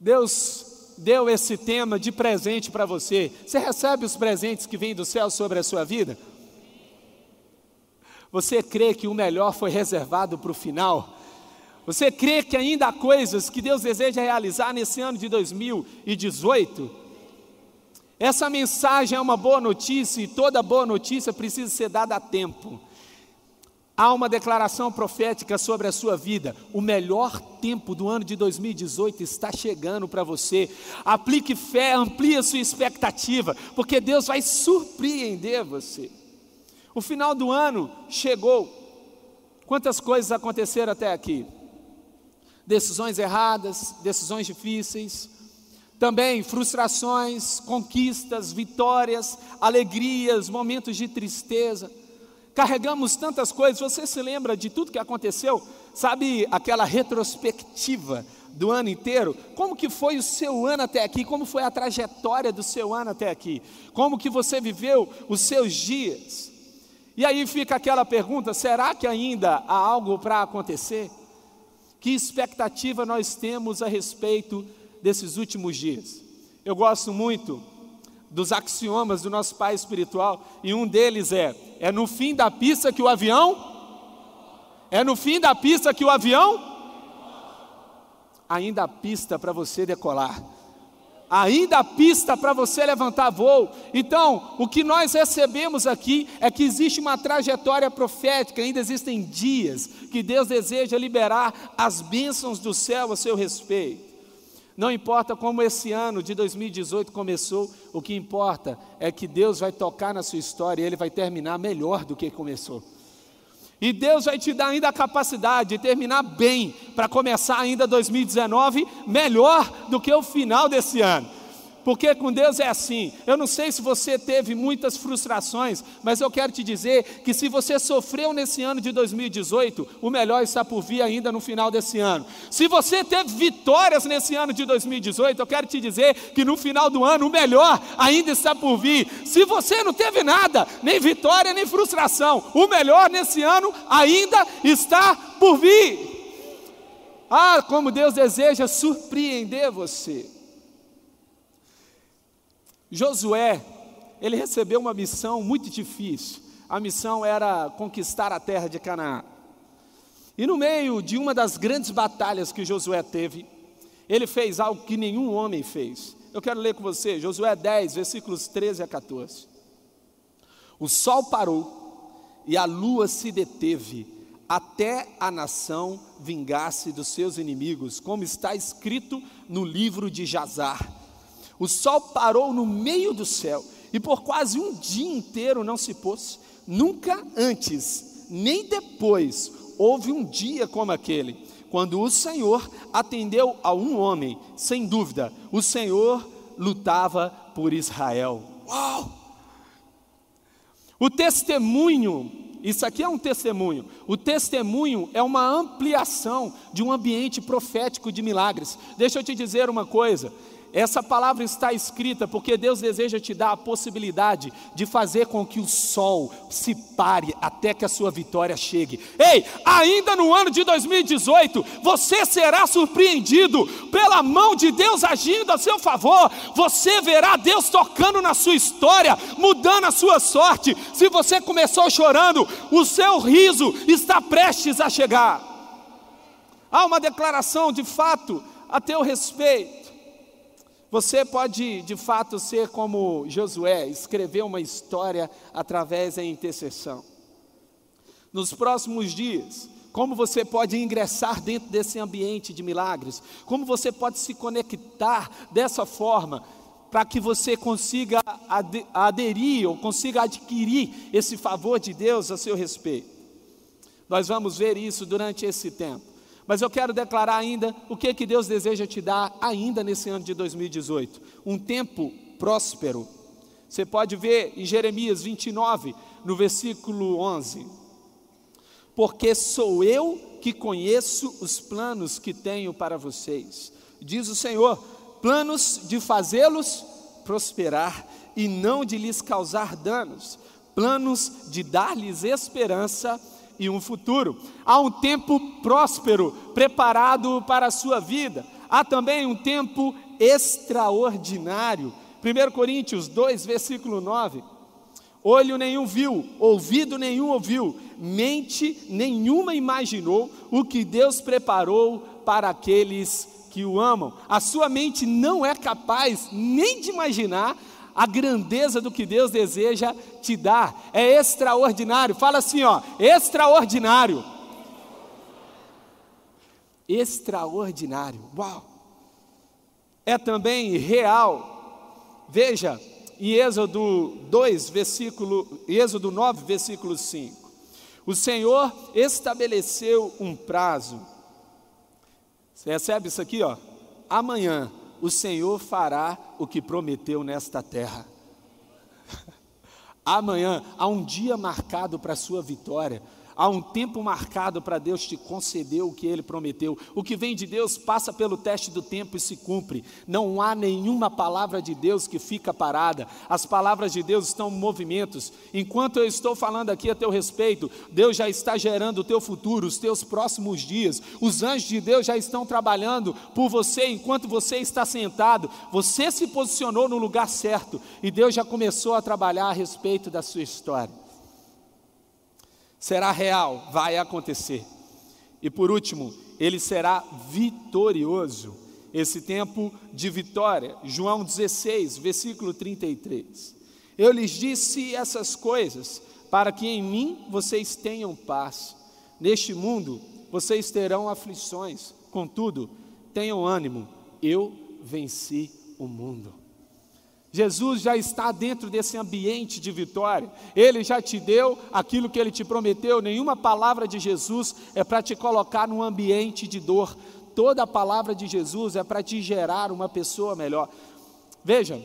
Deus deu esse tema de presente para você. Você recebe os presentes que vêm do céu sobre a sua vida? Você crê que o melhor foi reservado para o final? Você crê que ainda há coisas que Deus deseja realizar nesse ano de 2018? Essa mensagem é uma boa notícia e toda boa notícia precisa ser dada a tempo. Há uma declaração profética sobre a sua vida. O melhor tempo do ano de 2018 está chegando para você. Aplique fé, amplie a sua expectativa, porque Deus vai surpreender você. O final do ano chegou. Quantas coisas aconteceram até aqui? Decisões erradas, decisões difíceis, também frustrações, conquistas, vitórias, alegrias, momentos de tristeza carregamos tantas coisas. Você se lembra de tudo que aconteceu? Sabe aquela retrospectiva do ano inteiro? Como que foi o seu ano até aqui? Como foi a trajetória do seu ano até aqui? Como que você viveu os seus dias? E aí fica aquela pergunta: será que ainda há algo para acontecer? Que expectativa nós temos a respeito desses últimos dias? Eu gosto muito dos axiomas do nosso pai espiritual, e um deles é: é no fim da pista que o avião é no fim da pista que o avião ainda há pista para você decolar. Ainda há pista para você levantar voo. Então, o que nós recebemos aqui é que existe uma trajetória profética, ainda existem dias que Deus deseja liberar as bênçãos do céu a seu respeito. Não importa como esse ano de 2018 começou, o que importa é que Deus vai tocar na sua história e ele vai terminar melhor do que começou. E Deus vai te dar ainda a capacidade de terminar bem, para começar ainda 2019 melhor do que o final desse ano porque com Deus é assim. Eu não sei se você teve muitas frustrações, mas eu quero te dizer que se você sofreu nesse ano de 2018, o melhor está por vir ainda no final desse ano. Se você teve vitórias nesse ano de 2018, eu quero te dizer que no final do ano o melhor ainda está por vir. Se você não teve nada, nem vitória nem frustração, o melhor nesse ano ainda está por vir. Ah, como Deus deseja surpreender você. Josué, ele recebeu uma missão muito difícil. A missão era conquistar a terra de Canaã. E no meio de uma das grandes batalhas que Josué teve, ele fez algo que nenhum homem fez. Eu quero ler com você, Josué 10, versículos 13 a 14. O sol parou e a lua se deteve, até a nação vingasse dos seus inimigos, como está escrito no livro de Jazar. O sol parou no meio do céu e por quase um dia inteiro não se pôs. Nunca antes, nem depois, houve um dia como aquele, quando o Senhor atendeu a um homem, sem dúvida, o Senhor lutava por Israel. Uau! O testemunho, isso aqui é um testemunho. O testemunho é uma ampliação de um ambiente profético de milagres. Deixa eu te dizer uma coisa: essa palavra está escrita porque Deus deseja te dar a possibilidade de fazer com que o sol se pare até que a sua vitória chegue. Ei, ainda no ano de 2018, você será surpreendido pela mão de Deus agindo a seu favor. Você verá Deus tocando na sua história, mudando a sua sorte. Se você começou chorando, o seu riso está prestes a chegar. Há uma declaração de fato a teu respeito. Você pode de fato ser como Josué, escrever uma história através da intercessão. Nos próximos dias, como você pode ingressar dentro desse ambiente de milagres, como você pode se conectar dessa forma, para que você consiga aderir ou consiga adquirir esse favor de Deus a seu respeito. Nós vamos ver isso durante esse tempo. Mas eu quero declarar ainda o que, que Deus deseja te dar ainda nesse ano de 2018: um tempo próspero. Você pode ver em Jeremias 29, no versículo 11: Porque sou eu que conheço os planos que tenho para vocês, diz o Senhor, planos de fazê-los prosperar e não de lhes causar danos, planos de dar-lhes esperança e um futuro. Há um tempo próspero preparado para a sua vida. há também um tempo extraordinário. 1 Coríntios 2, versículo 9. Olho nenhum viu, ouvido nenhum ouviu, mente nenhuma imaginou o que Deus preparou para aqueles que o amam. A sua mente não é capaz nem de imaginar a grandeza do que Deus deseja te dar. É extraordinário. Fala assim, ó, extraordinário. Extraordinário. Uau! É também real. Veja, em Êxodo 2, versículo, Êxodo 9, versículo 5. O Senhor estabeleceu um prazo. Você recebe isso aqui, ó? Amanhã o Senhor fará o que prometeu nesta terra. Amanhã há um dia marcado para a sua vitória. Há um tempo marcado para Deus te conceder o que Ele prometeu. O que vem de Deus passa pelo teste do tempo e se cumpre. Não há nenhuma palavra de Deus que fica parada. As palavras de Deus estão em movimentos. Enquanto eu estou falando aqui a teu respeito, Deus já está gerando o teu futuro, os teus próximos dias. Os anjos de Deus já estão trabalhando por você enquanto você está sentado. Você se posicionou no lugar certo e Deus já começou a trabalhar a respeito da sua história será real, vai acontecer. E por último, ele será vitorioso. Esse tempo de vitória, João 16, versículo 33. Eu lhes disse essas coisas para que em mim vocês tenham paz. Neste mundo vocês terão aflições, contudo, tenham ânimo, eu venci o mundo. Jesus já está dentro desse ambiente de vitória, Ele já te deu aquilo que Ele te prometeu. Nenhuma palavra de Jesus é para te colocar num ambiente de dor, toda a palavra de Jesus é para te gerar uma pessoa melhor. Veja,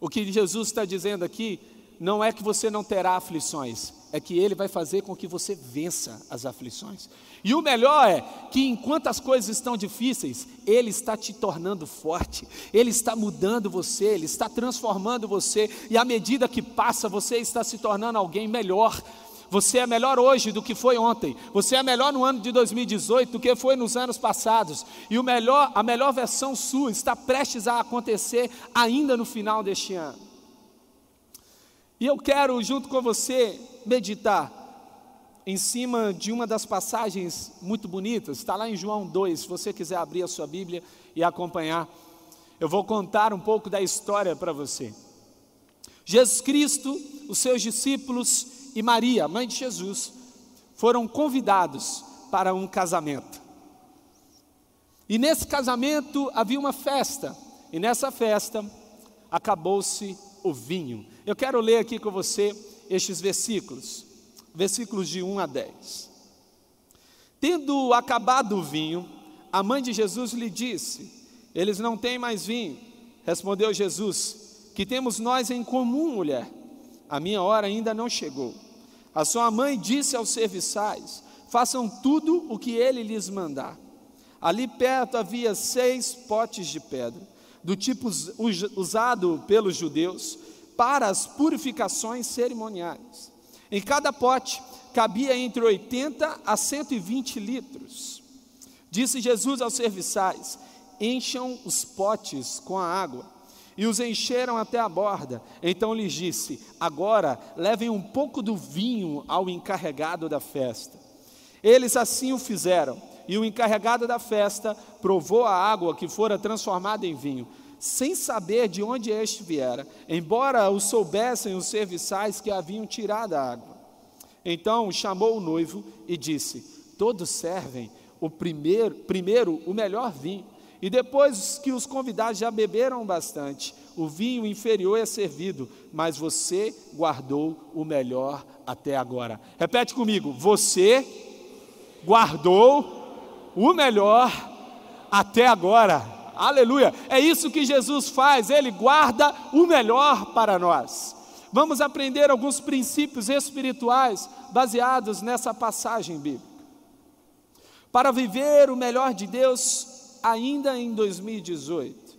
o que Jesus está dizendo aqui não é que você não terá aflições, é que Ele vai fazer com que você vença as aflições. E o melhor é que enquanto as coisas estão difíceis, Ele está te tornando forte, Ele está mudando você, Ele está transformando você, e à medida que passa, você está se tornando alguém melhor. Você é melhor hoje do que foi ontem. Você é melhor no ano de 2018 do que foi nos anos passados. E o melhor, a melhor versão sua está prestes a acontecer ainda no final deste ano. E eu quero, junto com você, meditar em cima de uma das passagens muito bonitas, está lá em João 2, se você quiser abrir a sua Bíblia e acompanhar. Eu vou contar um pouco da história para você. Jesus Cristo, os seus discípulos e Maria, mãe de Jesus, foram convidados para um casamento. E nesse casamento havia uma festa, e nessa festa acabou-se o vinho. Eu quero ler aqui com você estes versículos, versículos de 1 a 10. Tendo acabado o vinho, a mãe de Jesus lhe disse: Eles não têm mais vinho. Respondeu Jesus: Que temos nós em comum, mulher? A minha hora ainda não chegou. A sua mãe disse aos serviçais: Façam tudo o que ele lhes mandar. Ali perto havia seis potes de pedra, do tipo usado pelos judeus para as purificações cerimoniais. Em cada pote cabia entre 80 a 120 litros. Disse Jesus aos serviçais: Encham os potes com a água. E os encheram até a borda. Então lhes disse: Agora levem um pouco do vinho ao encarregado da festa. Eles assim o fizeram. E o encarregado da festa provou a água que fora transformada em vinho sem saber de onde este viera, embora o soubessem os serviçais que haviam tirado a água. Então chamou o noivo e disse: Todos servem o primeiro, primeiro o melhor vinho, e depois que os convidados já beberam bastante, o vinho inferior é servido, mas você guardou o melhor até agora. Repete comigo: você guardou o melhor até agora. Aleluia. É isso que Jesus faz, ele guarda o melhor para nós. Vamos aprender alguns princípios espirituais baseados nessa passagem bíblica. Para viver o melhor de Deus ainda em 2018.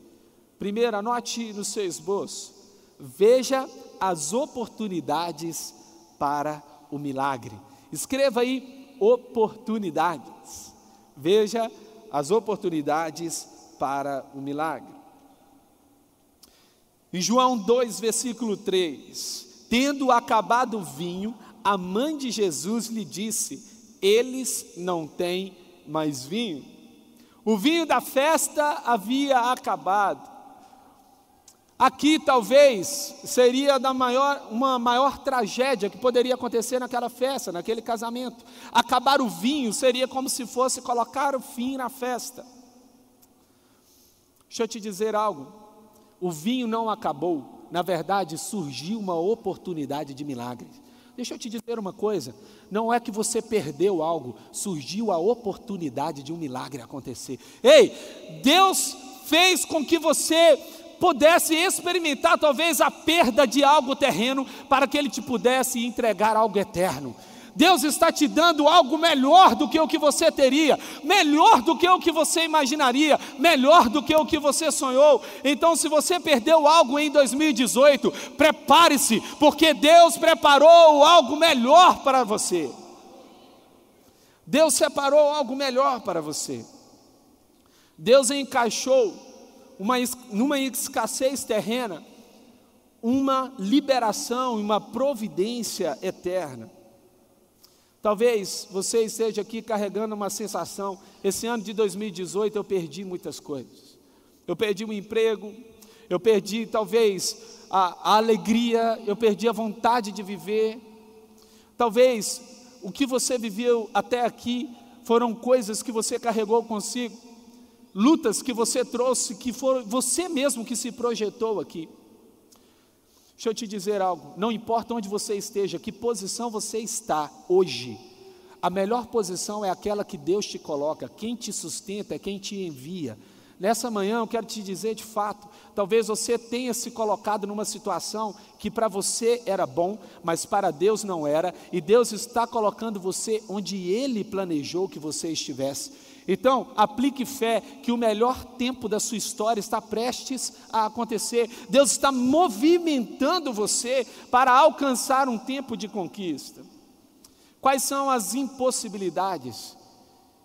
Primeiro, anote no seu esboço. Veja as oportunidades para o milagre. Escreva aí oportunidades. Veja as oportunidades para o milagre. Em João 2, versículo 3: Tendo acabado o vinho, a mãe de Jesus lhe disse: Eles não têm mais vinho. O vinho da festa havia acabado. Aqui talvez seria da maior, uma maior tragédia que poderia acontecer naquela festa, naquele casamento. Acabar o vinho seria como se fosse colocar o fim na festa. Deixa eu te dizer algo. O vinho não acabou, na verdade surgiu uma oportunidade de milagre. Deixa eu te dizer uma coisa: não é que você perdeu algo, surgiu a oportunidade de um milagre acontecer. Ei, Deus fez com que você pudesse experimentar talvez a perda de algo terreno, para que Ele te pudesse entregar algo eterno. Deus está te dando algo melhor do que o que você teria, melhor do que o que você imaginaria, melhor do que o que você sonhou. Então, se você perdeu algo em 2018, prepare-se, porque Deus preparou algo melhor para você. Deus separou algo melhor para você. Deus encaixou uma, numa escassez terrena uma liberação, uma providência eterna. Talvez você esteja aqui carregando uma sensação. Esse ano de 2018 eu perdi muitas coisas. Eu perdi o um emprego, eu perdi talvez a, a alegria, eu perdi a vontade de viver. Talvez o que você viveu até aqui foram coisas que você carregou consigo, lutas que você trouxe, que foram você mesmo que se projetou aqui. Deixa eu te dizer algo, não importa onde você esteja, que posição você está hoje, a melhor posição é aquela que Deus te coloca, quem te sustenta é quem te envia. Nessa manhã eu quero te dizer de fato, talvez você tenha se colocado numa situação que para você era bom, mas para Deus não era, e Deus está colocando você onde Ele planejou que você estivesse. Então, aplique fé que o melhor tempo da sua história está prestes a acontecer. Deus está movimentando você para alcançar um tempo de conquista. Quais são as impossibilidades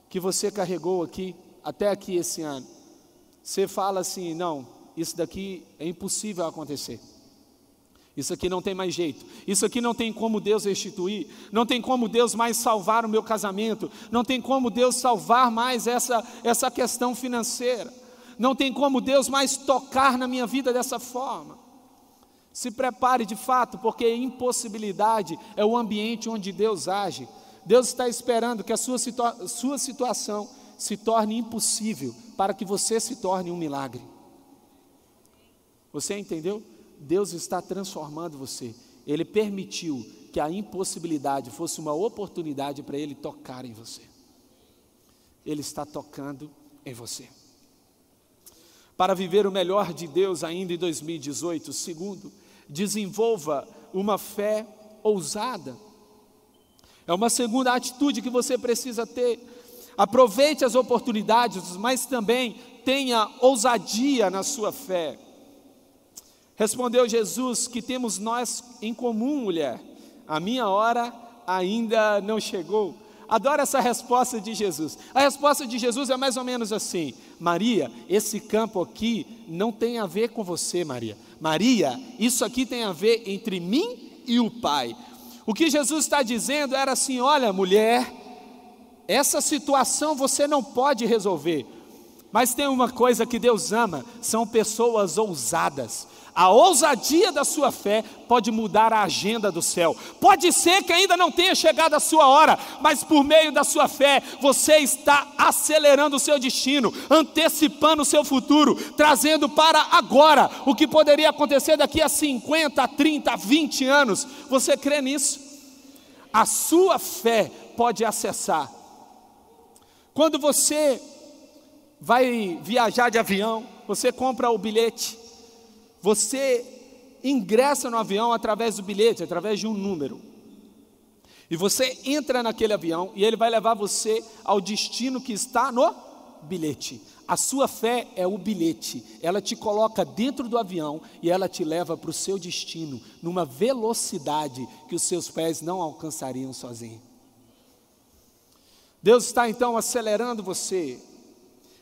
que você carregou aqui, até aqui esse ano? Você fala assim: não, isso daqui é impossível acontecer. Isso aqui não tem mais jeito. Isso aqui não tem como Deus restituir. Não tem como Deus mais salvar o meu casamento. Não tem como Deus salvar mais essa, essa questão financeira. Não tem como Deus mais tocar na minha vida dessa forma. Se prepare de fato, porque impossibilidade é o ambiente onde Deus age. Deus está esperando que a sua, situa sua situação se torne impossível para que você se torne um milagre. Você entendeu? Deus está transformando você. Ele permitiu que a impossibilidade fosse uma oportunidade para Ele tocar em você. Ele está tocando em você. Para viver o melhor de Deus ainda em 2018, segundo, desenvolva uma fé ousada. É uma segunda atitude que você precisa ter. Aproveite as oportunidades, mas também tenha ousadia na sua fé. Respondeu Jesus: Que temos nós em comum, mulher? A minha hora ainda não chegou. Adoro essa resposta de Jesus. A resposta de Jesus é mais ou menos assim: Maria, esse campo aqui não tem a ver com você, Maria. Maria, isso aqui tem a ver entre mim e o Pai. O que Jesus está dizendo era assim: olha, mulher, essa situação você não pode resolver. Mas tem uma coisa que Deus ama: são pessoas ousadas. A ousadia da sua fé pode mudar a agenda do céu. Pode ser que ainda não tenha chegado a sua hora, mas por meio da sua fé, você está acelerando o seu destino, antecipando o seu futuro, trazendo para agora o que poderia acontecer daqui a 50, 30, 20 anos. Você crê nisso? A sua fé pode acessar. Quando você vai viajar de avião, você compra o bilhete você ingressa no avião através do bilhete, através de um número. E você entra naquele avião e ele vai levar você ao destino que está no bilhete. A sua fé é o bilhete, ela te coloca dentro do avião e ela te leva para o seu destino, numa velocidade que os seus pés não alcançariam sozinhos. Deus está então acelerando você.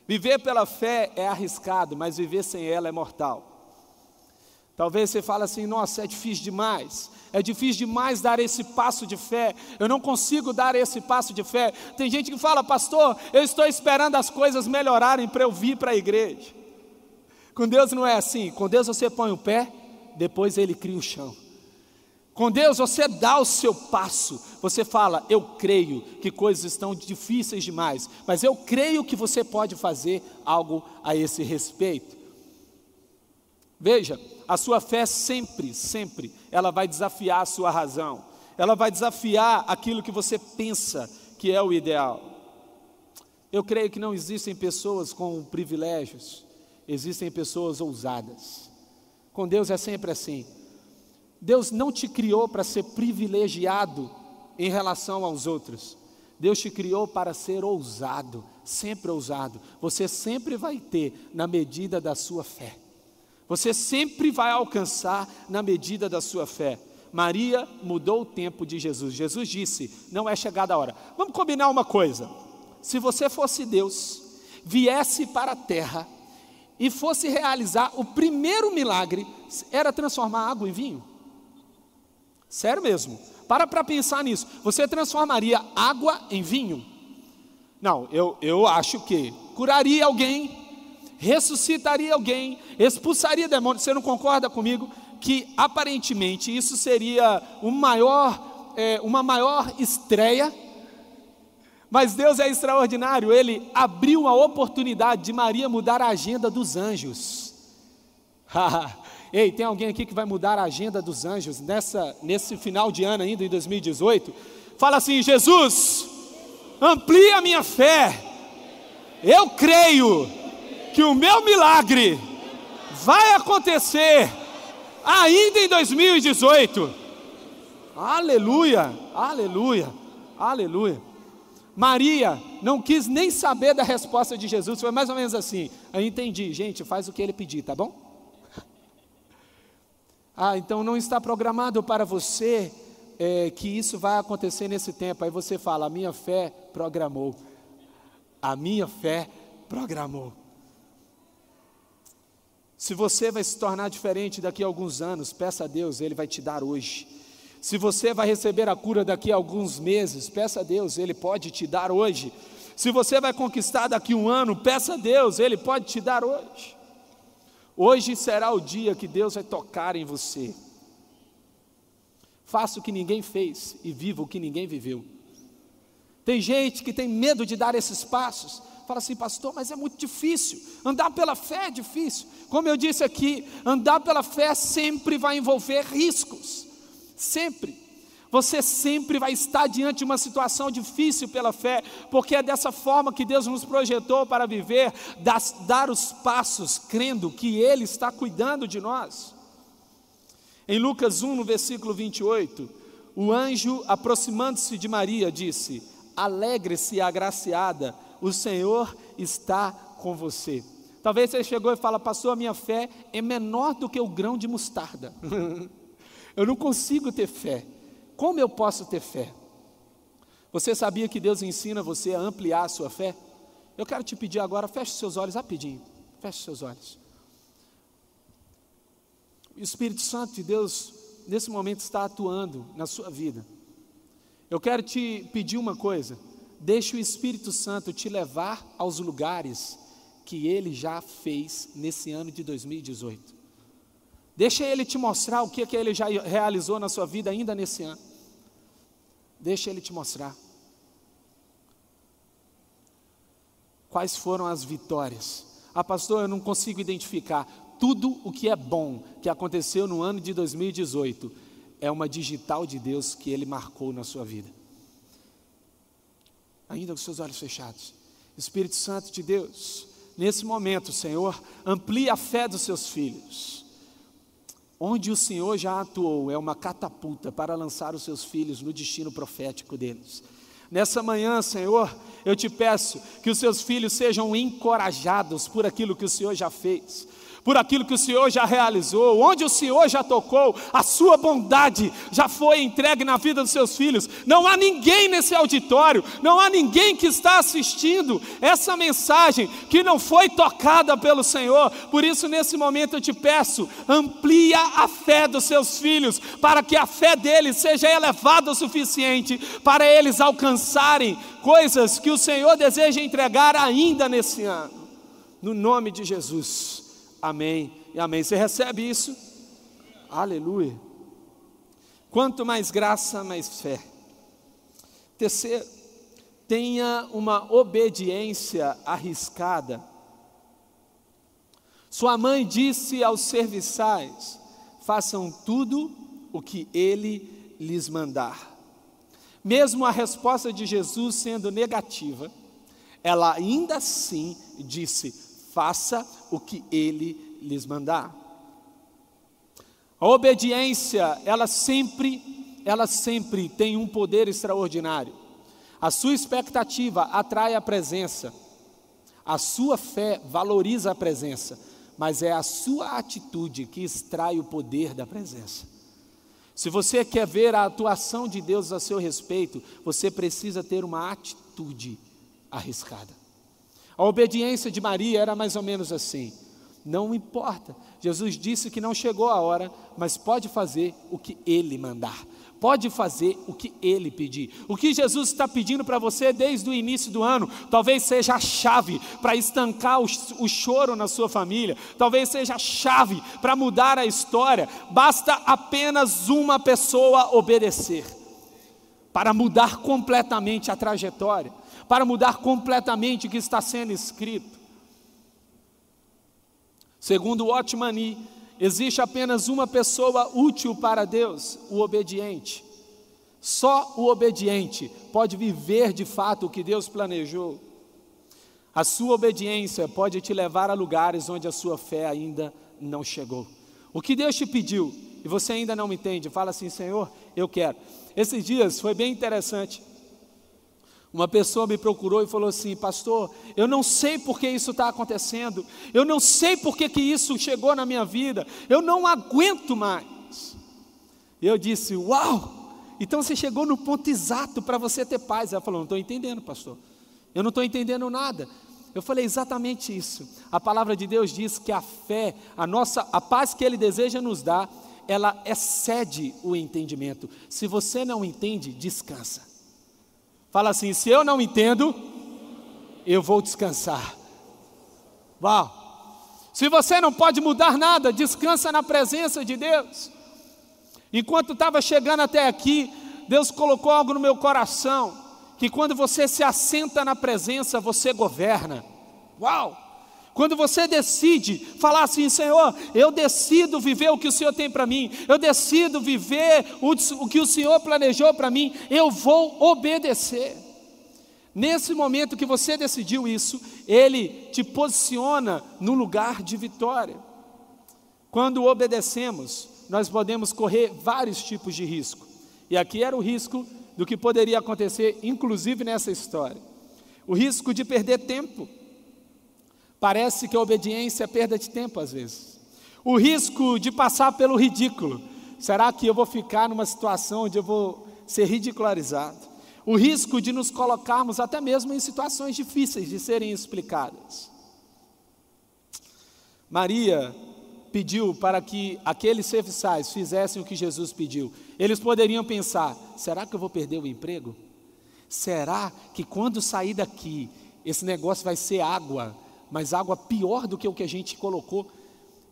Viver pela fé é arriscado, mas viver sem ela é mortal. Talvez você fale assim: nossa, é difícil demais. É difícil demais dar esse passo de fé. Eu não consigo dar esse passo de fé. Tem gente que fala, pastor, eu estou esperando as coisas melhorarem para eu vir para a igreja. Com Deus não é assim. Com Deus você põe o pé, depois Ele cria o chão. Com Deus você dá o seu passo, você fala, eu creio que coisas estão difíceis demais, mas eu creio que você pode fazer algo a esse respeito. Veja, a sua fé sempre, sempre, ela vai desafiar a sua razão, ela vai desafiar aquilo que você pensa que é o ideal. Eu creio que não existem pessoas com privilégios, existem pessoas ousadas. Com Deus é sempre assim. Deus não te criou para ser privilegiado em relação aos outros. Deus te criou para ser ousado, sempre ousado. Você sempre vai ter na medida da sua fé. Você sempre vai alcançar na medida da sua fé. Maria mudou o tempo de Jesus. Jesus disse: Não é chegada a hora. Vamos combinar uma coisa. Se você fosse Deus, viesse para a terra e fosse realizar o primeiro milagre, era transformar água em vinho. Sério mesmo. Para para pensar nisso. Você transformaria água em vinho? Não, eu, eu acho que curaria alguém, ressuscitaria alguém, expulsaria demônios. Você não concorda comigo que aparentemente isso seria um maior, é, uma maior estreia? Mas Deus é extraordinário, Ele abriu a oportunidade de Maria mudar a agenda dos anjos. Ei, tem alguém aqui que vai mudar a agenda dos anjos nessa, nesse final de ano ainda, em 2018? Fala assim: Jesus, amplia a minha fé. Eu creio que o meu milagre vai acontecer ainda em 2018. Aleluia, aleluia, aleluia. Maria não quis nem saber da resposta de Jesus, foi mais ou menos assim. Eu entendi, gente, faz o que ele pedir, tá bom? Ah, então não está programado para você é, que isso vai acontecer nesse tempo. Aí você fala: a minha fé programou. A minha fé programou. Se você vai se tornar diferente daqui a alguns anos, peça a Deus, Ele vai te dar hoje. Se você vai receber a cura daqui a alguns meses, peça a Deus, Ele pode te dar hoje. Se você vai conquistar daqui a um ano, peça a Deus, Ele pode te dar hoje. Hoje será o dia que Deus vai tocar em você. Faça o que ninguém fez e viva o que ninguém viveu. Tem gente que tem medo de dar esses passos. Fala assim, pastor, mas é muito difícil. Andar pela fé é difícil. Como eu disse aqui, andar pela fé sempre vai envolver riscos. Sempre. Você sempre vai estar diante de uma situação difícil pela fé, porque é dessa forma que Deus nos projetou para viver, das, dar os passos, crendo que Ele está cuidando de nós. Em Lucas 1, no versículo 28, o anjo, aproximando-se de Maria, disse: Alegre-se, agraciada, o Senhor está com você. Talvez você chegou e fala, pastor, a minha fé é menor do que o grão de mostarda. Eu não consigo ter fé. Como eu posso ter fé? Você sabia que Deus ensina você a ampliar a sua fé? Eu quero te pedir agora, feche seus olhos rapidinho. Feche seus olhos. O Espírito Santo de Deus, nesse momento, está atuando na sua vida. Eu quero te pedir uma coisa. Deixe o Espírito Santo te levar aos lugares que ele já fez nesse ano de 2018. Deixa ele te mostrar o que, é que ele já realizou na sua vida ainda nesse ano. Deixa ele te mostrar. Quais foram as vitórias? Ah, pastor, eu não consigo identificar. Tudo o que é bom que aconteceu no ano de 2018 é uma digital de Deus que ele marcou na sua vida. Ainda com seus olhos fechados. Espírito Santo de Deus, nesse momento, Senhor, amplie a fé dos seus filhos. Onde o Senhor já atuou é uma catapulta para lançar os seus filhos no destino profético deles. Nessa manhã, Senhor, eu te peço que os seus filhos sejam encorajados por aquilo que o Senhor já fez, por aquilo que o Senhor já realizou, onde o Senhor já tocou, a sua bondade já foi entregue na vida dos seus filhos. Não há ninguém nesse auditório, não há ninguém que está assistindo essa mensagem que não foi tocada pelo Senhor. Por isso, nesse momento, eu te peço, amplia a fé dos seus filhos, para que a fé deles seja elevada o suficiente para eles alcançarem coisas que o Senhor deseja entregar ainda nesse ano. No nome de Jesus. Amém e amém. Você recebe isso? Aleluia. Quanto mais graça, mais fé. Terceiro, tenha uma obediência arriscada. Sua mãe disse aos serviçais: façam tudo o que ele lhes mandar. Mesmo a resposta de Jesus sendo negativa, ela ainda assim disse: faça o que ele lhes mandar. A obediência, ela sempre, ela sempre tem um poder extraordinário. A sua expectativa atrai a presença. A sua fé valoriza a presença, mas é a sua atitude que extrai o poder da presença. Se você quer ver a atuação de Deus a seu respeito, você precisa ter uma atitude arriscada. A obediência de Maria era mais ou menos assim: não importa, Jesus disse que não chegou a hora, mas pode fazer o que Ele mandar, pode fazer o que Ele pedir. O que Jesus está pedindo para você desde o início do ano, talvez seja a chave para estancar o, o choro na sua família, talvez seja a chave para mudar a história. Basta apenas uma pessoa obedecer para mudar completamente a trajetória para mudar completamente o que está sendo escrito. Segundo Otmani, existe apenas uma pessoa útil para Deus, o obediente. Só o obediente pode viver de fato o que Deus planejou. A sua obediência pode te levar a lugares onde a sua fé ainda não chegou. O que Deus te pediu e você ainda não entende, fala assim: Senhor, eu quero. Esses dias foi bem interessante. Uma pessoa me procurou e falou assim: Pastor, eu não sei por que isso está acontecendo, eu não sei por que, que isso chegou na minha vida, eu não aguento mais. Eu disse: Uau! Então você chegou no ponto exato para você ter paz. Ela falou: Não estou entendendo, pastor, eu não estou entendendo nada. Eu falei exatamente isso. A palavra de Deus diz que a fé, a nossa, a paz que Ele deseja nos dar, ela excede o entendimento. Se você não entende, descansa. Fala assim: se eu não entendo, eu vou descansar. Uau! Se você não pode mudar nada, descansa na presença de Deus. Enquanto estava chegando até aqui, Deus colocou algo no meu coração, que quando você se assenta na presença, você governa. Uau! Quando você decide falar assim, Senhor, eu decido viver o que o Senhor tem para mim, eu decido viver o, que o Senhor planejou para mim, eu vou obedecer. Nesse momento que você decidiu isso, Ele te posiciona no lugar de vitória. Quando obedecemos, nós podemos correr vários tipos de risco. E aqui era o risco do que poderia acontecer, inclusive nessa história: o risco de perder tempo Parece que a obediência é perda de tempo às vezes. O risco de passar pelo ridículo. Será que eu vou ficar numa situação onde eu vou ser ridicularizado? O risco de nos colocarmos até mesmo em situações difíceis de serem explicadas. Maria pediu para que aqueles serviçais fizessem o que Jesus pediu. Eles poderiam pensar: será que eu vou perder o emprego? Será que quando sair daqui, esse negócio vai ser água mas água pior do que o que a gente colocou.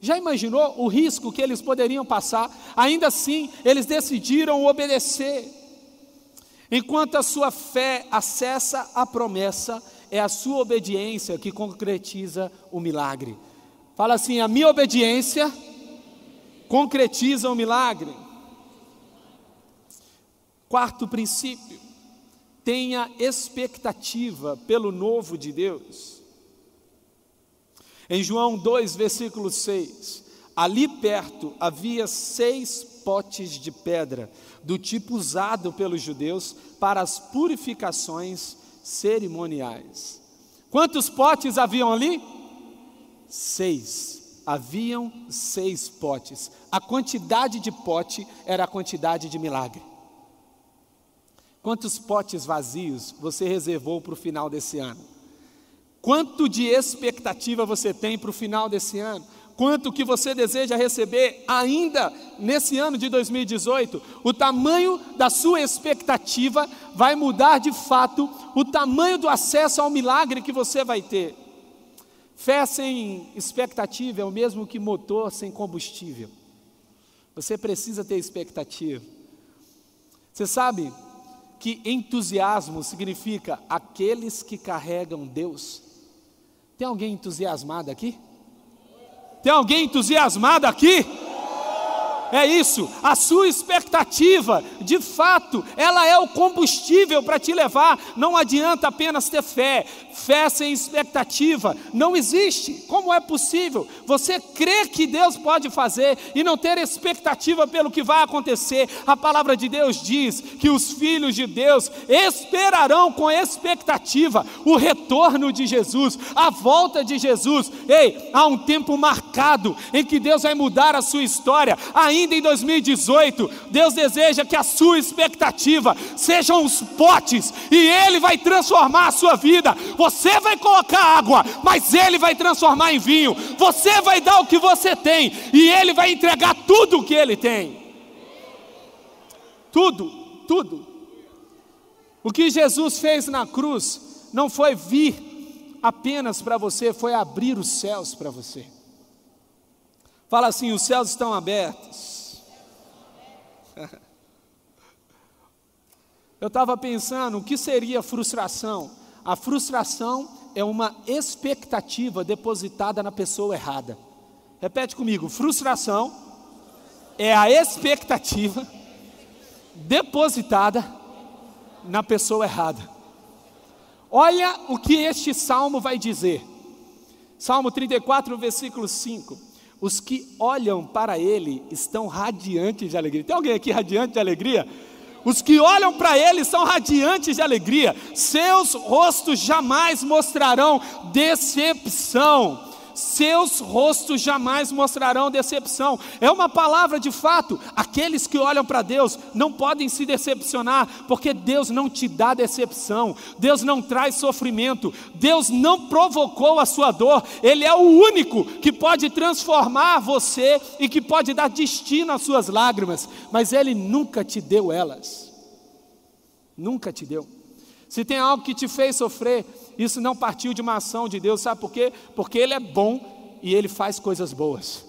Já imaginou o risco que eles poderiam passar? Ainda assim, eles decidiram obedecer. Enquanto a sua fé acessa a promessa, é a sua obediência que concretiza o milagre. Fala assim: a minha obediência concretiza o milagre. Quarto princípio: tenha expectativa pelo novo de Deus. Em João 2, versículo 6, ali perto havia seis potes de pedra, do tipo usado pelos judeus para as purificações cerimoniais. Quantos potes haviam ali? Seis. haviam seis potes. A quantidade de pote era a quantidade de milagre. Quantos potes vazios você reservou para o final desse ano? Quanto de expectativa você tem para o final desse ano? Quanto que você deseja receber ainda nesse ano de 2018? O tamanho da sua expectativa vai mudar de fato o tamanho do acesso ao milagre que você vai ter. Fé sem expectativa é o mesmo que motor sem combustível. Você precisa ter expectativa. Você sabe que entusiasmo significa aqueles que carregam Deus. Tem alguém entusiasmado aqui? Tem alguém entusiasmado aqui? É isso, a sua expectativa, de fato, ela é o combustível para te levar. Não adianta apenas ter fé, fé sem expectativa não existe. Como é possível você crer que Deus pode fazer e não ter expectativa pelo que vai acontecer? A palavra de Deus diz que os filhos de Deus esperarão com expectativa o retorno de Jesus, a volta de Jesus. Ei, há um tempo marcado em que Deus vai mudar a sua história, ainda em 2018, Deus deseja que a sua expectativa sejam os potes e Ele vai transformar a sua vida. Você vai colocar água, mas Ele vai transformar em vinho. Você vai dar o que você tem e Ele vai entregar tudo o que Ele tem. Tudo, tudo. O que Jesus fez na cruz não foi vir apenas para você, foi abrir os céus para você. Fala assim: os céus estão abertos Eu estava pensando, o que seria frustração? A frustração é uma expectativa depositada na pessoa errada. Repete comigo: frustração é a expectativa depositada na pessoa errada. Olha o que este salmo vai dizer. Salmo 34, versículo 5. Os que olham para ele estão radiantes de alegria. Tem alguém aqui radiante de alegria? Os que olham para ele são radiantes de alegria. Seus rostos jamais mostrarão decepção seus rostos jamais mostrarão decepção. É uma palavra de fato. Aqueles que olham para Deus não podem se decepcionar, porque Deus não te dá decepção, Deus não traz sofrimento, Deus não provocou a sua dor, Ele é o único que pode transformar você e que pode dar destino às suas lágrimas, mas Ele nunca te deu elas. Nunca te deu. Se tem algo que te fez sofrer, isso não partiu de uma ação de Deus, sabe por quê? Porque Ele é bom e Ele faz coisas boas.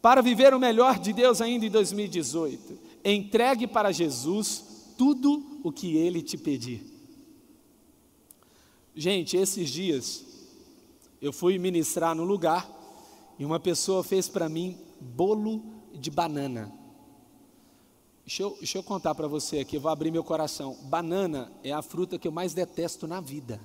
Para viver o melhor de Deus ainda em 2018, entregue para Jesus tudo o que Ele te pedir. Gente, esses dias eu fui ministrar no lugar e uma pessoa fez para mim bolo de banana. Deixa eu, deixa eu contar para você aqui, eu vou abrir meu coração. Banana é a fruta que eu mais detesto na vida.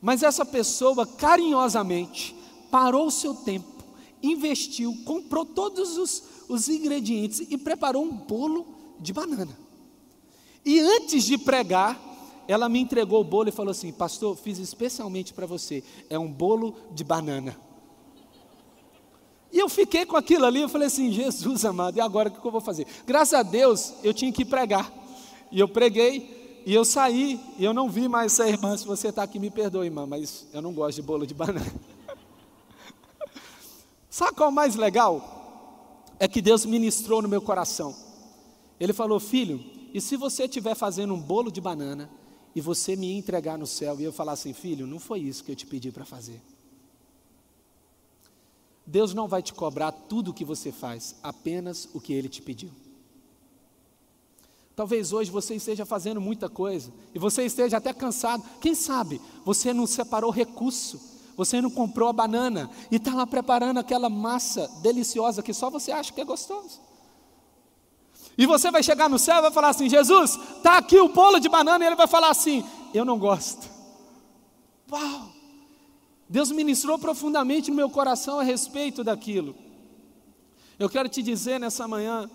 Mas essa pessoa carinhosamente parou o seu tempo, investiu, comprou todos os, os ingredientes e preparou um bolo de banana. E antes de pregar, ela me entregou o bolo e falou assim: Pastor, fiz especialmente para você. É um bolo de banana. E eu fiquei com aquilo ali, eu falei assim, Jesus amado, e agora o que eu vou fazer? Graças a Deus, eu tinha que pregar. E eu preguei, e eu saí, e eu não vi mais essa irmã, se você está aqui, me perdoe, irmã, mas eu não gosto de bolo de banana. Sabe qual é o mais legal? É que Deus ministrou no meu coração. Ele falou, filho, e se você estiver fazendo um bolo de banana, e você me entregar no céu, e eu falar assim, filho, não foi isso que eu te pedi para fazer. Deus não vai te cobrar tudo o que você faz, apenas o que Ele te pediu. Talvez hoje você esteja fazendo muita coisa e você esteja até cansado. Quem sabe você não separou recurso, você não comprou a banana e está lá preparando aquela massa deliciosa que só você acha que é gostoso. E você vai chegar no céu e vai falar assim: Jesus, está aqui o bolo de banana, e ele vai falar assim: Eu não gosto. Uau! Deus ministrou profundamente no meu coração a respeito daquilo. Eu quero te dizer nessa manhã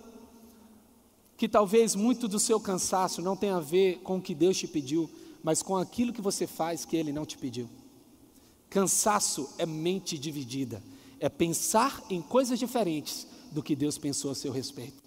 que talvez muito do seu cansaço não tenha a ver com o que Deus te pediu, mas com aquilo que você faz que Ele não te pediu. Cansaço é mente dividida, é pensar em coisas diferentes do que Deus pensou a seu respeito.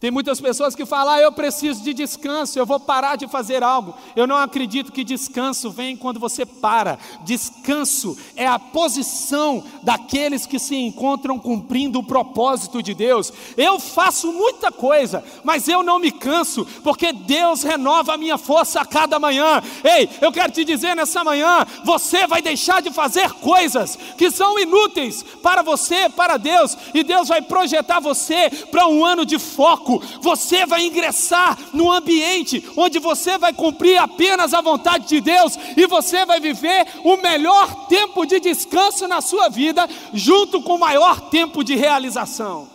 Tem muitas pessoas que falam, ah, eu preciso de descanso, eu vou parar de fazer algo. Eu não acredito que descanso vem quando você para. Descanso é a posição daqueles que se encontram cumprindo o propósito de Deus. Eu faço muita coisa, mas eu não me canso, porque Deus renova a minha força a cada manhã. Ei, eu quero te dizer nessa manhã, você vai deixar de fazer coisas que são inúteis para você, para Deus, e Deus vai projetar você para um ano de foco foco, você vai ingressar no ambiente onde você vai cumprir apenas a vontade de Deus e você vai viver o melhor tempo de descanso na sua vida, junto com o maior tempo de realização.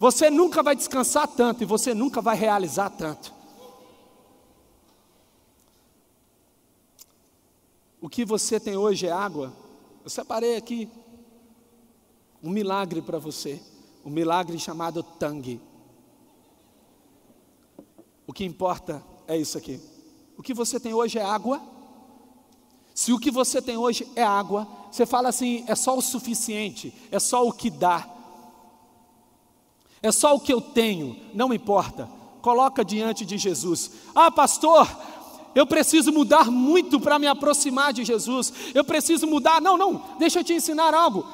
Você nunca vai descansar tanto e você nunca vai realizar tanto. O que você tem hoje é água. Eu separei aqui um milagre para você um milagre chamado Tang. O que importa é isso aqui. O que você tem hoje é água. Se o que você tem hoje é água, você fala assim: é só o suficiente, é só o que dá, é só o que eu tenho, não importa. Coloca diante de Jesus. Ah, pastor, eu preciso mudar muito para me aproximar de Jesus. Eu preciso mudar. Não, não, deixa eu te ensinar algo.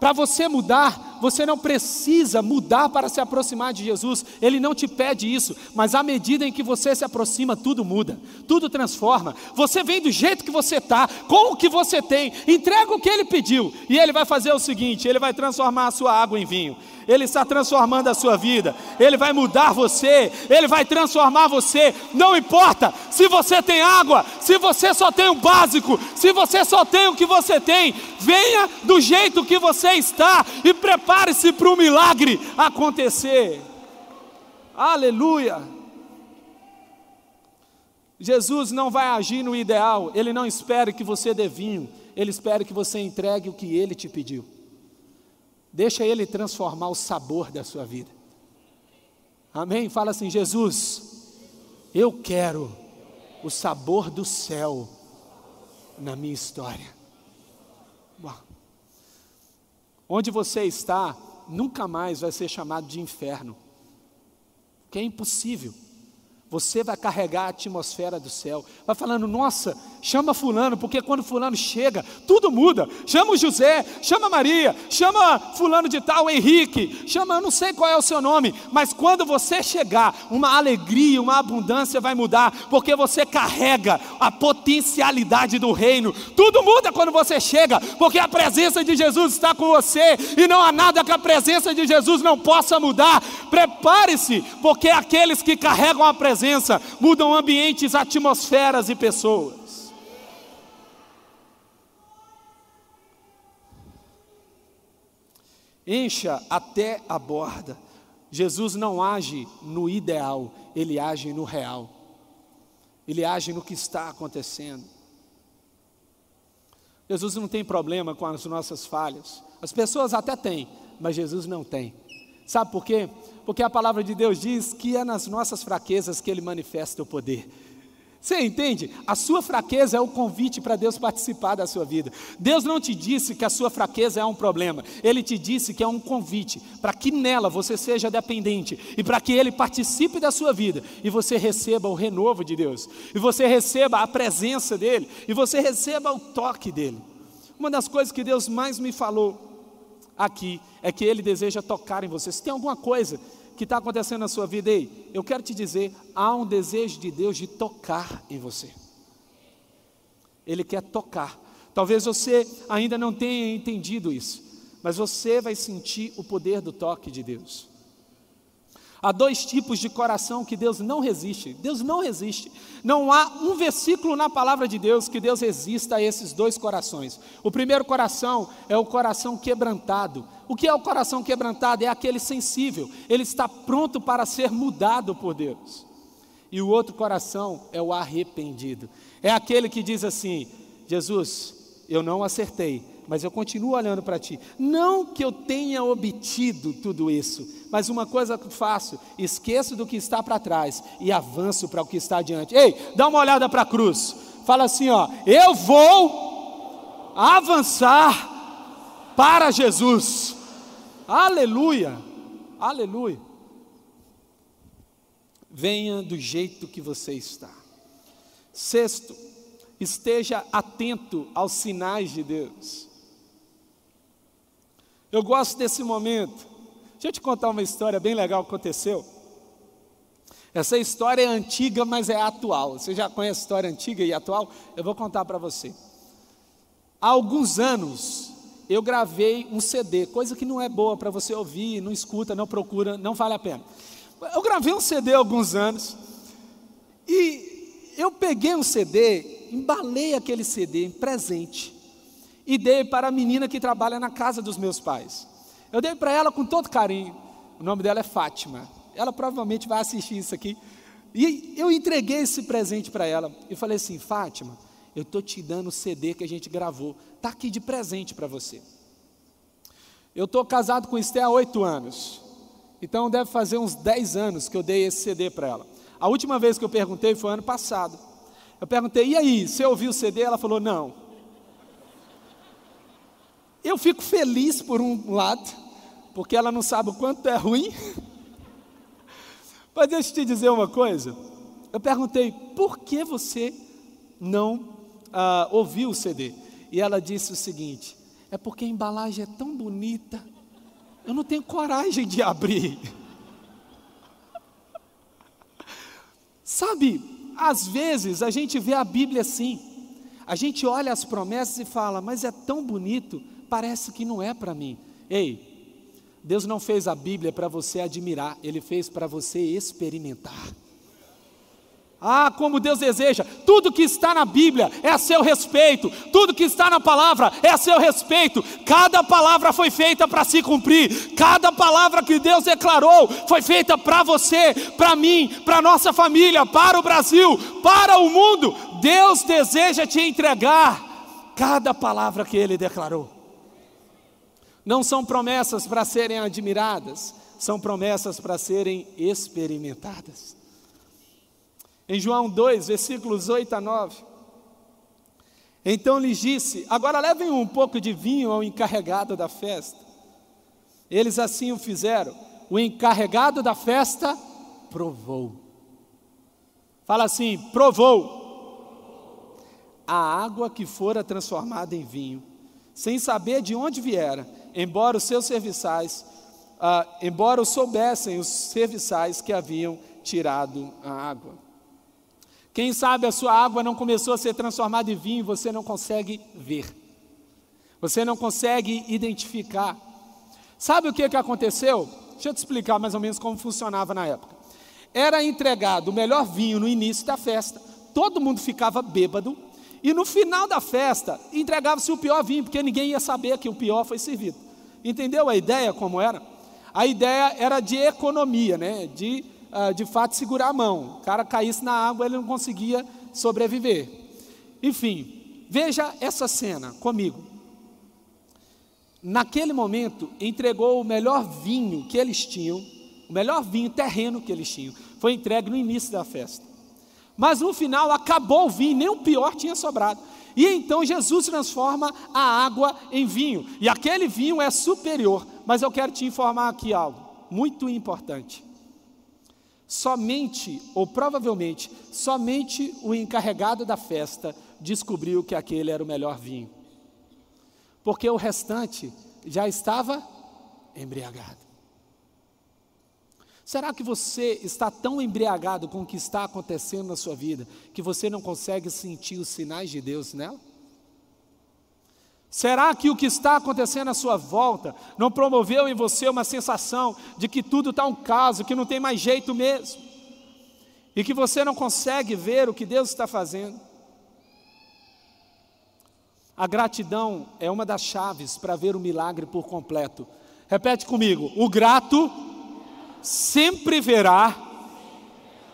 Para você mudar, você não precisa mudar para se aproximar de Jesus, Ele não te pede isso, mas à medida em que você se aproxima, tudo muda, tudo transforma. Você vem do jeito que você está, com o que você tem, entrega o que Ele pediu, e Ele vai fazer o seguinte: Ele vai transformar a sua água em vinho. Ele está transformando a sua vida, Ele vai mudar você, Ele vai transformar você. Não importa se você tem água, se você só tem o básico, se você só tem o que você tem, venha do jeito que você está e prepare-se para o milagre acontecer. Aleluia! Jesus não vai agir no ideal, Ele não espera que você dê vinho, Ele espera que você entregue o que Ele te pediu. Deixa Ele transformar o sabor da sua vida. Amém? Fala assim: Jesus, eu quero o sabor do céu na minha história. Onde você está, nunca mais vai ser chamado de inferno, que é impossível. Você vai carregar a atmosfera do céu. Vai falando, nossa, chama Fulano, porque quando Fulano chega, tudo muda. Chama o José, chama Maria, chama Fulano de Tal, Henrique, chama, eu não sei qual é o seu nome, mas quando você chegar, uma alegria, uma abundância vai mudar, porque você carrega a potencialidade do reino. Tudo muda quando você chega, porque a presença de Jesus está com você e não há nada que a presença de Jesus não possa mudar. Prepare-se, porque aqueles que carregam a presença presença mudam ambientes, atmosferas e pessoas. Encha até a borda. Jesus não age no ideal, ele age no real. Ele age no que está acontecendo. Jesus não tem problema com as nossas falhas. As pessoas até têm, mas Jesus não tem. Sabe por quê? Porque a palavra de Deus diz que é nas nossas fraquezas que Ele manifesta o poder. Você entende? A sua fraqueza é o convite para Deus participar da sua vida. Deus não te disse que a sua fraqueza é um problema, Ele te disse que é um convite para que nela você seja dependente e para que Ele participe da sua vida e você receba o renovo de Deus, e você receba a presença dEle, e você receba o toque dEle. Uma das coisas que Deus mais me falou aqui é que Ele deseja tocar em você. Se tem alguma coisa que está acontecendo na sua vida, ei, eu quero te dizer, há um desejo de Deus de tocar em você. Ele quer tocar. Talvez você ainda não tenha entendido isso, mas você vai sentir o poder do toque de Deus. Há dois tipos de coração que Deus não resiste. Deus não resiste. Não há um versículo na palavra de Deus que Deus resista a esses dois corações. O primeiro coração é o coração quebrantado. O que é o coração quebrantado? É aquele sensível. Ele está pronto para ser mudado por Deus. E o outro coração é o arrependido. É aquele que diz assim: Jesus, eu não acertei, mas eu continuo olhando para ti. Não que eu tenha obtido tudo isso, mas uma coisa que faço: esqueço do que está para trás e avanço para o que está adiante. Ei, dá uma olhada para a cruz. Fala assim, ó, eu vou avançar para Jesus. Aleluia. Aleluia. Venha do jeito que você está. Sexto, esteja atento aos sinais de Deus. Eu gosto desse momento. Deixa eu te contar uma história bem legal que aconteceu. Essa história é antiga, mas é atual. Você já conhece a história antiga e atual? Eu vou contar para você. Há alguns anos, eu gravei um CD, coisa que não é boa para você ouvir, não escuta, não procura, não vale a pena. Eu gravei um CD há alguns anos e eu peguei um CD, embalei aquele CD em presente e dei para a menina que trabalha na casa dos meus pais. Eu dei para ela com todo carinho. O nome dela é Fátima. Ela provavelmente vai assistir isso aqui. E eu entreguei esse presente para ela e falei assim: Fátima, eu estou te dando o CD que a gente gravou, está aqui de presente para você. Eu estou casado com Esté há oito anos. Então deve fazer uns 10 anos que eu dei esse CD para ela. A última vez que eu perguntei foi ano passado. Eu perguntei, e aí, você ouviu o CD? Ela falou, não. Eu fico feliz por um lado, porque ela não sabe o quanto é ruim. Mas deixa eu te dizer uma coisa. Eu perguntei, por que você não ah, ouviu o CD? E ela disse o seguinte: é porque a embalagem é tão bonita eu não tenho coragem de abrir. Sabe, às vezes a gente vê a Bíblia assim, a gente olha as promessas e fala, mas é tão bonito, parece que não é para mim. Ei, Deus não fez a Bíblia para você admirar, Ele fez para você experimentar. Ah, como Deus deseja, tudo que está na Bíblia é a seu respeito, tudo que está na palavra é a seu respeito, cada palavra foi feita para se cumprir, cada palavra que Deus declarou foi feita para você, para mim, para nossa família, para o Brasil, para o mundo. Deus deseja te entregar cada palavra que Ele declarou. Não são promessas para serem admiradas, são promessas para serem experimentadas. Em João 2, versículos 8 a 9. Então lhes disse: Agora levem um pouco de vinho ao encarregado da festa. Eles assim o fizeram. O encarregado da festa provou. Fala assim: provou a água que fora transformada em vinho, sem saber de onde viera, embora os seus serviçais, ah, embora soubessem os serviçais que haviam tirado a água. Quem sabe a sua água não começou a ser transformada em vinho e você não consegue ver. Você não consegue identificar. Sabe o que, que aconteceu? Deixa eu te explicar mais ou menos como funcionava na época. Era entregado o melhor vinho no início da festa, todo mundo ficava bêbado, e no final da festa entregava-se o pior vinho, porque ninguém ia saber que o pior foi servido. Entendeu a ideia como era? A ideia era de economia, né? de uh, de fato segurar a mão. O cara caísse na água, ele não conseguia sobreviver. Enfim, veja essa cena comigo. Naquele momento, entregou o melhor vinho que eles tinham, o melhor vinho terreno que eles tinham, foi entregue no início da festa. Mas no final acabou o vinho, nem o pior tinha sobrado. E então Jesus transforma a água em vinho. E aquele vinho é superior. Mas eu quero te informar aqui algo muito importante somente, ou provavelmente, somente o encarregado da festa descobriu que aquele era o melhor vinho. Porque o restante já estava embriagado. Será que você está tão embriagado com o que está acontecendo na sua vida que você não consegue sentir os sinais de Deus nela? Será que o que está acontecendo à sua volta não promoveu em você uma sensação de que tudo está um caso, que não tem mais jeito mesmo? E que você não consegue ver o que Deus está fazendo? A gratidão é uma das chaves para ver o milagre por completo. Repete comigo: o grato sempre verá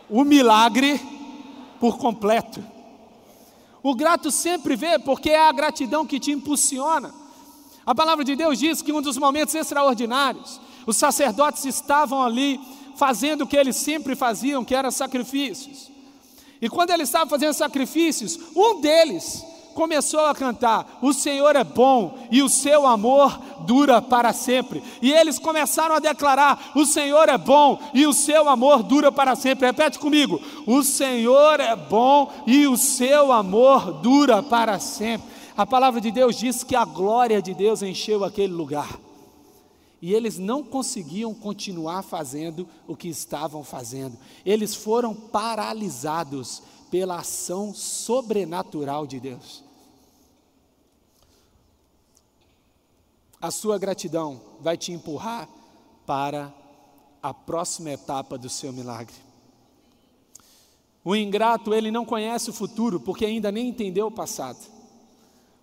o milagre por completo. O grato sempre vê, porque é a gratidão que te impulsiona. A palavra de Deus diz que um dos momentos extraordinários, os sacerdotes estavam ali fazendo o que eles sempre faziam, que eram sacrifícios. E quando ele estava fazendo sacrifícios, um deles começou a cantar: O Senhor é bom e o seu amor dura para sempre. E eles começaram a declarar: O Senhor é bom e o seu amor dura para sempre. Repete comigo: O Senhor é bom e o seu amor dura para sempre. A palavra de Deus diz que a glória de Deus encheu aquele lugar. E eles não conseguiam continuar fazendo o que estavam fazendo. Eles foram paralisados pela ação sobrenatural de Deus. A sua gratidão vai te empurrar para a próxima etapa do seu milagre. O ingrato, ele não conhece o futuro porque ainda nem entendeu o passado.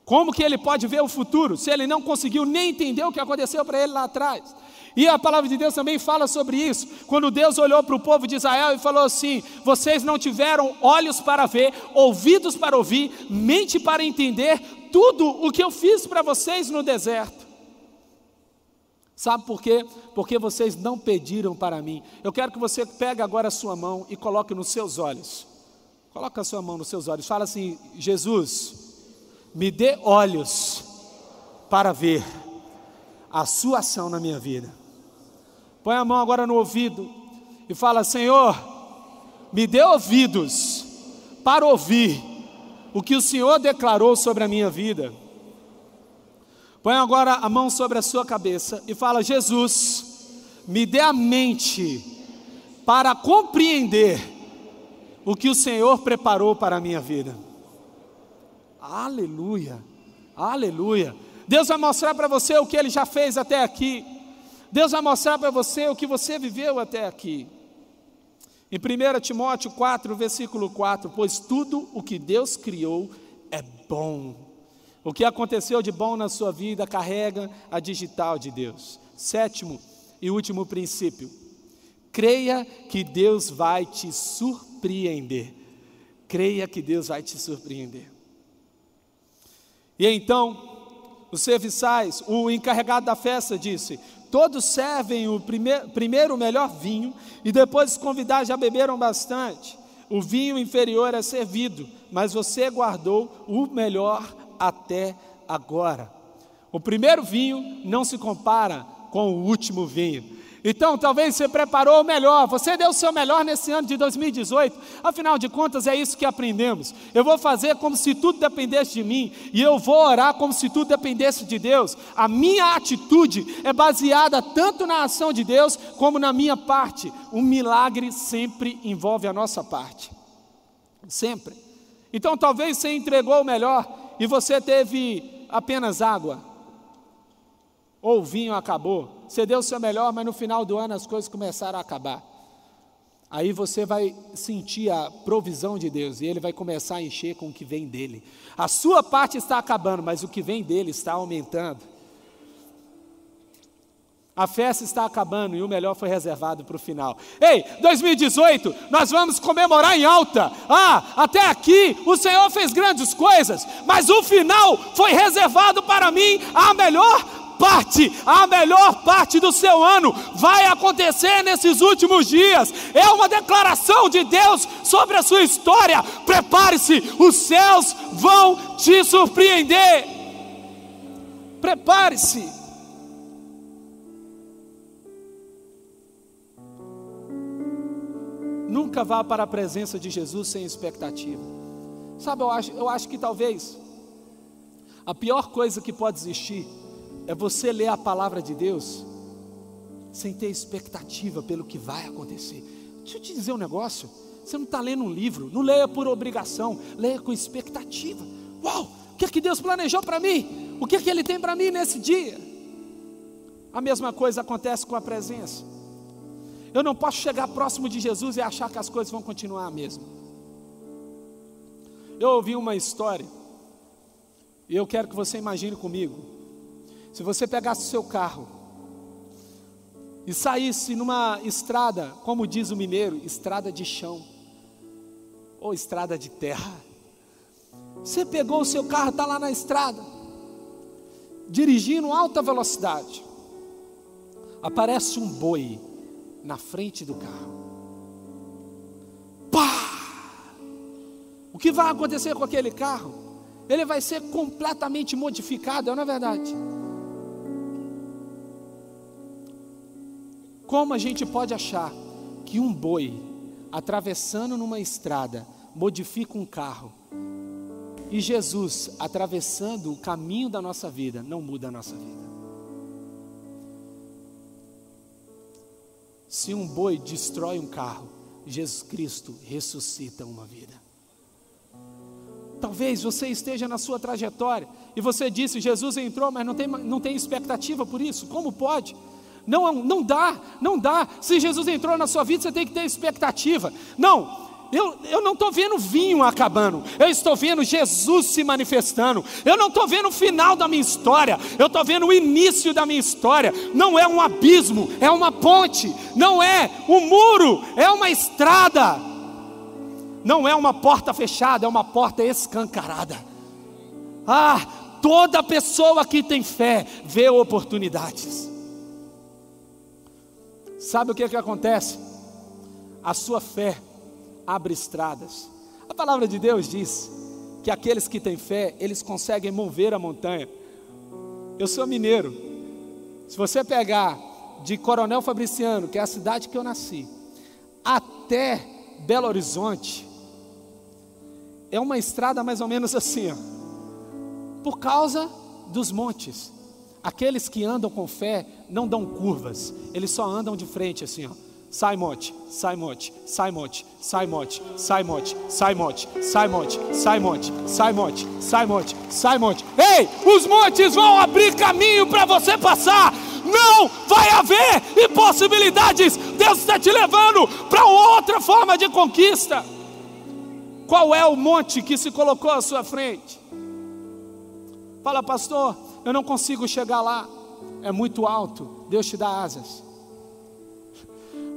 Como que ele pode ver o futuro se ele não conseguiu nem entender o que aconteceu para ele lá atrás? E a palavra de Deus também fala sobre isso. Quando Deus olhou para o povo de Israel e falou assim: Vocês não tiveram olhos para ver, ouvidos para ouvir, mente para entender tudo o que eu fiz para vocês no deserto. Sabe por quê? Porque vocês não pediram para mim. Eu quero que você pegue agora a sua mão e coloque nos seus olhos. Coloque a sua mão nos seus olhos. Fala assim: Jesus, me dê olhos para ver a sua ação na minha vida. Põe a mão agora no ouvido e fala: Senhor, me dê ouvidos para ouvir o que o Senhor declarou sobre a minha vida. Põe agora a mão sobre a sua cabeça e fala: Jesus, me dê a mente para compreender o que o Senhor preparou para a minha vida. Aleluia, aleluia. Deus vai mostrar para você o que Ele já fez até aqui. Deus vai mostrar para você o que você viveu até aqui. Em 1 Timóteo 4, versículo 4: Pois tudo o que Deus criou é bom o que aconteceu de bom na sua vida carrega a digital de Deus. Sétimo e último princípio: creia que Deus vai te surpreender. Creia que Deus vai te surpreender. E então, os serviçais, o encarregado da festa disse: Todos servem o primeiro, primeiro o melhor vinho e depois os convidados já beberam bastante. O vinho inferior é servido, mas você guardou o melhor até agora. O primeiro vinho não se compara com o último vinho. Então, talvez você preparou o melhor, você deu o seu melhor nesse ano de 2018. Afinal de contas, é isso que aprendemos. Eu vou fazer como se tudo dependesse de mim, e eu vou orar como se tudo dependesse de Deus. A minha atitude é baseada tanto na ação de Deus, como na minha parte. Um milagre sempre envolve a nossa parte. Sempre. Então, talvez você entregou o melhor, e você teve apenas água, ou o vinho acabou, você deu o seu melhor, mas no final do ano as coisas começaram a acabar. Aí você vai sentir a provisão de Deus e Ele vai começar a encher com o que vem dele. A sua parte está acabando, mas o que vem dele está aumentando. A festa está acabando e o melhor foi reservado para o final. Ei, 2018, nós vamos comemorar em alta. Ah, até aqui o Senhor fez grandes coisas, mas o final foi reservado para mim a melhor parte, a melhor parte do seu ano vai acontecer nesses últimos dias. É uma declaração de Deus sobre a sua história. Prepare-se, os céus vão te surpreender. Prepare-se. Nunca vá para a presença de Jesus sem expectativa. Sabe, eu acho, eu acho que talvez a pior coisa que pode existir é você ler a palavra de Deus sem ter expectativa pelo que vai acontecer. Deixa eu te dizer um negócio: você não está lendo um livro, não leia por obrigação, leia com expectativa. Uau, o que é que Deus planejou para mim? O que é que Ele tem para mim nesse dia? A mesma coisa acontece com a presença. Eu não posso chegar próximo de Jesus e achar que as coisas vão continuar a mesma. Eu ouvi uma história, e eu quero que você imagine comigo. Se você pegasse o seu carro e saísse numa estrada, como diz o mineiro, estrada de chão, ou estrada de terra. Você pegou o seu carro, está lá na estrada, dirigindo alta velocidade. Aparece um boi na frente do carro. Pá! O que vai acontecer com aquele carro? Ele vai ser completamente modificado, não é verdade? Como a gente pode achar que um boi atravessando numa estrada modifica um carro e Jesus atravessando o caminho da nossa vida não muda a nossa vida? Se um boi destrói um carro, Jesus Cristo ressuscita uma vida. Talvez você esteja na sua trajetória e você disse: Jesus entrou, mas não tem, não tem expectativa por isso. Como pode? Não, não dá, não dá. Se Jesus entrou na sua vida, você tem que ter expectativa. Não, eu, eu não estou vendo vinho acabando, eu estou vendo Jesus se manifestando. Eu não estou vendo o final da minha história, eu estou vendo o início da minha história. Não é um abismo, é uma ponte, não é um muro, é uma estrada. Não é uma porta fechada, é uma porta escancarada. Ah, toda pessoa que tem fé vê oportunidades. Sabe o que, que acontece? A sua fé abre estradas. A palavra de Deus diz que aqueles que têm fé, eles conseguem mover a montanha. Eu sou mineiro. Se você pegar de Coronel Fabriciano, que é a cidade que eu nasci, até Belo Horizonte, é uma estrada mais ou menos assim, ó, por causa dos montes. Aqueles que andam com fé não dão curvas, eles só andam de frente assim, ó. Sai monte, sai monte, sai monte, sai monte, sai monte, sai monte, sai monte, sai monte, sai monte, sai monte. Ei, os montes vão abrir caminho para você passar. Não vai haver impossibilidades. Deus está te levando para outra forma de conquista. Qual é o monte que se colocou à sua frente? Fala, pastor, eu não consigo chegar lá. É muito alto. Deus te dá asas.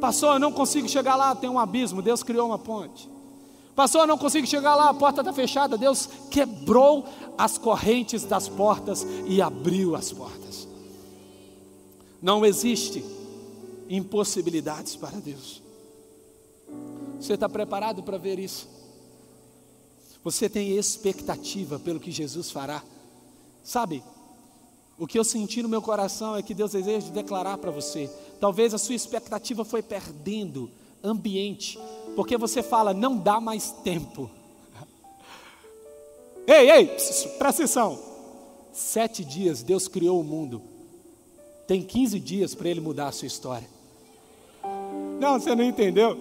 Pastor, eu não consigo chegar lá, tem um abismo, Deus criou uma ponte. Pastor, eu não consigo chegar lá, a porta está fechada, Deus quebrou as correntes das portas e abriu as portas. Não existe impossibilidades para Deus. Você está preparado para ver isso? Você tem expectativa pelo que Jesus fará? Sabe, o que eu senti no meu coração é que Deus deseja declarar para você. Talvez a sua expectativa foi perdendo ambiente, porque você fala, não dá mais tempo. ei, ei, presta atenção. Sete dias Deus criou o mundo. Tem 15 dias para ele mudar a sua história. Não, você não entendeu.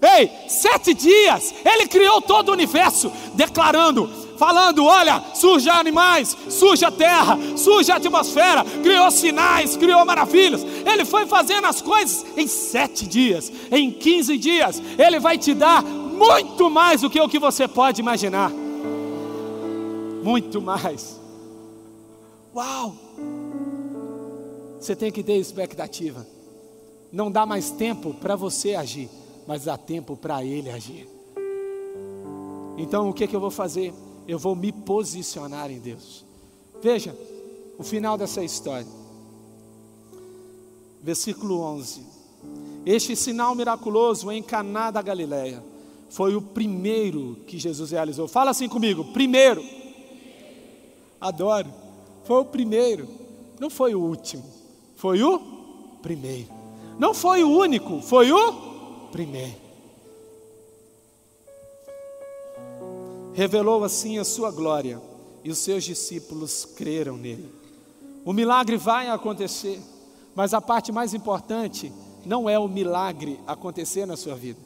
Ei, sete dias, ele criou todo o universo, declarando: falando: olha, surge animais, surge a terra, surge a atmosfera, criou sinais, criou maravilhas. Ele foi fazendo as coisas em sete dias, em quinze dias. Ele vai te dar muito mais do que o que você pode imaginar. Muito mais. Uau! Você tem que ter expectativa. Não dá mais tempo para você agir, mas dá tempo para ele agir. Então o que, é que eu vou fazer? Eu vou me posicionar em Deus. Veja o final dessa história. Versículo 11. Este sinal miraculoso em Caná da Galileia foi o primeiro que Jesus realizou. Fala assim comigo, primeiro. Adoro. Foi o primeiro. Não foi o último. Foi o primeiro. Não foi o único, foi o primeiro. Revelou assim a sua glória e os seus discípulos creram nele. O milagre vai acontecer, mas a parte mais importante não é o milagre acontecer na sua vida.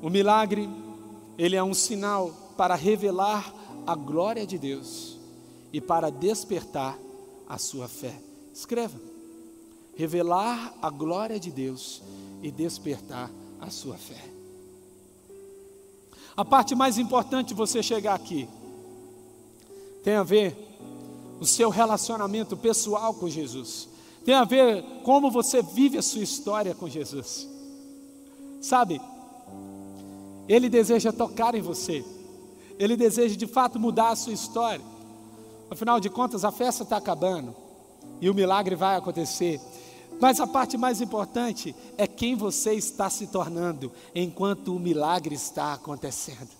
O milagre, ele é um sinal para revelar a glória de Deus e para despertar a sua fé. Escreva: revelar a glória de Deus e despertar a sua fé. A parte mais importante de você chegar aqui tem a ver o seu relacionamento pessoal com Jesus. Tem a ver como você vive a sua história com Jesus. Sabe? Ele deseja tocar em você. Ele deseja de fato mudar a sua história. Afinal de contas, a festa está acabando e o milagre vai acontecer. Mas a parte mais importante é quem você está se tornando enquanto o milagre está acontecendo.